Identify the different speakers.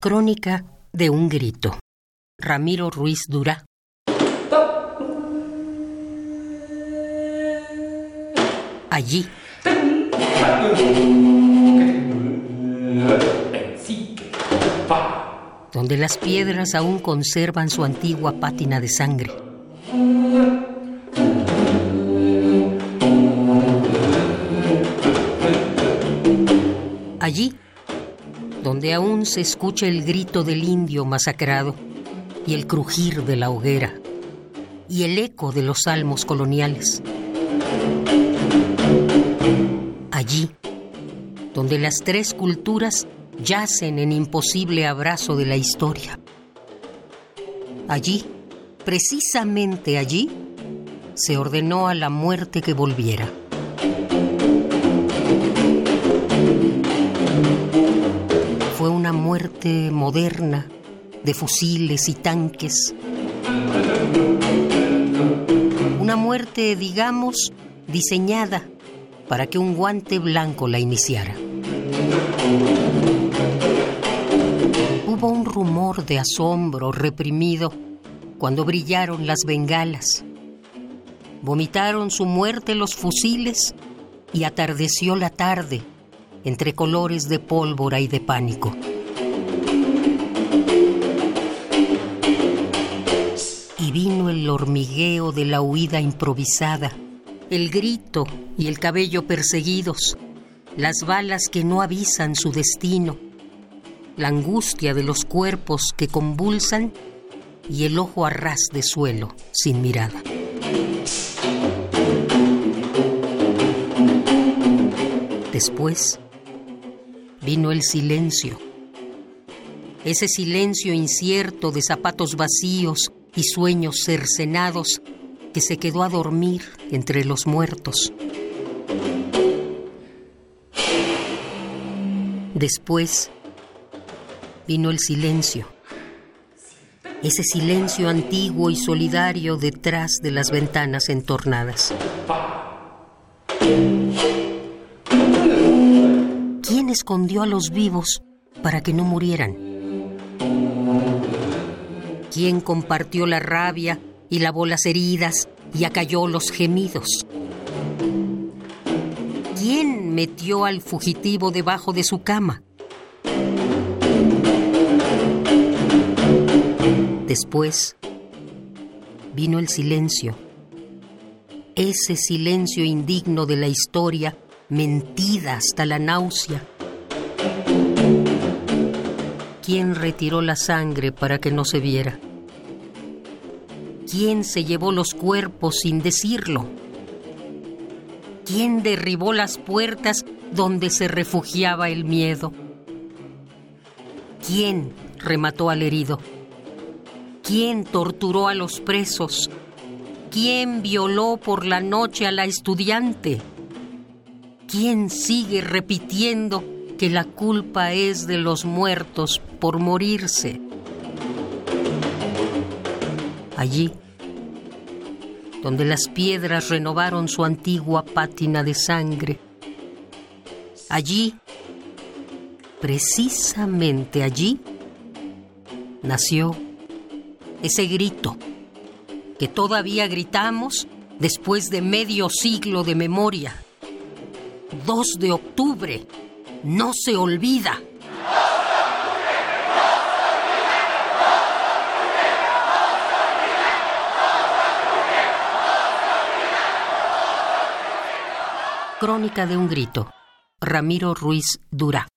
Speaker 1: Crónica de un grito. Ramiro Ruiz Durá. Allí. Donde las piedras aún conservan su antigua pátina de sangre. Allí donde aún se escucha el grito del indio masacrado y el crujir de la hoguera y el eco de los salmos coloniales. Allí, donde las tres culturas yacen en imposible abrazo de la historia. Allí, precisamente allí, se ordenó a la muerte que volviera. Muerte moderna de fusiles y tanques. Una muerte, digamos, diseñada para que un guante blanco la iniciara. Hubo un rumor de asombro reprimido cuando brillaron las bengalas. Vomitaron su muerte los fusiles y atardeció la tarde entre colores de pólvora y de pánico. Hormigueo de la huida improvisada, el grito y el cabello perseguidos, las balas que no avisan su destino, la angustia de los cuerpos que convulsan y el ojo a ras de suelo sin mirada. Después, vino el silencio. Ese silencio incierto de zapatos vacíos y sueños cercenados que se quedó a dormir entre los muertos. Después vino el silencio. Ese silencio antiguo y solidario detrás de las ventanas entornadas. ¿Quién escondió a los vivos para que no murieran? ¿Quién compartió la rabia y lavó las heridas y acalló los gemidos? ¿Quién metió al fugitivo debajo de su cama? Después vino el silencio, ese silencio indigno de la historia mentida hasta la náusea. ¿Quién retiró la sangre para que no se viera? ¿Quién se llevó los cuerpos sin decirlo? ¿Quién derribó las puertas donde se refugiaba el miedo? ¿Quién remató al herido? ¿Quién torturó a los presos? ¿Quién violó por la noche a la estudiante? ¿Quién sigue repitiendo que la culpa es de los muertos por morirse? Allí, donde las piedras renovaron su antigua pátina de sangre, allí, precisamente allí, nació ese grito que todavía gritamos después de medio siglo de memoria 2 de octubre. No se olvida. Crónica de un grito. Ramiro Ruiz Durá.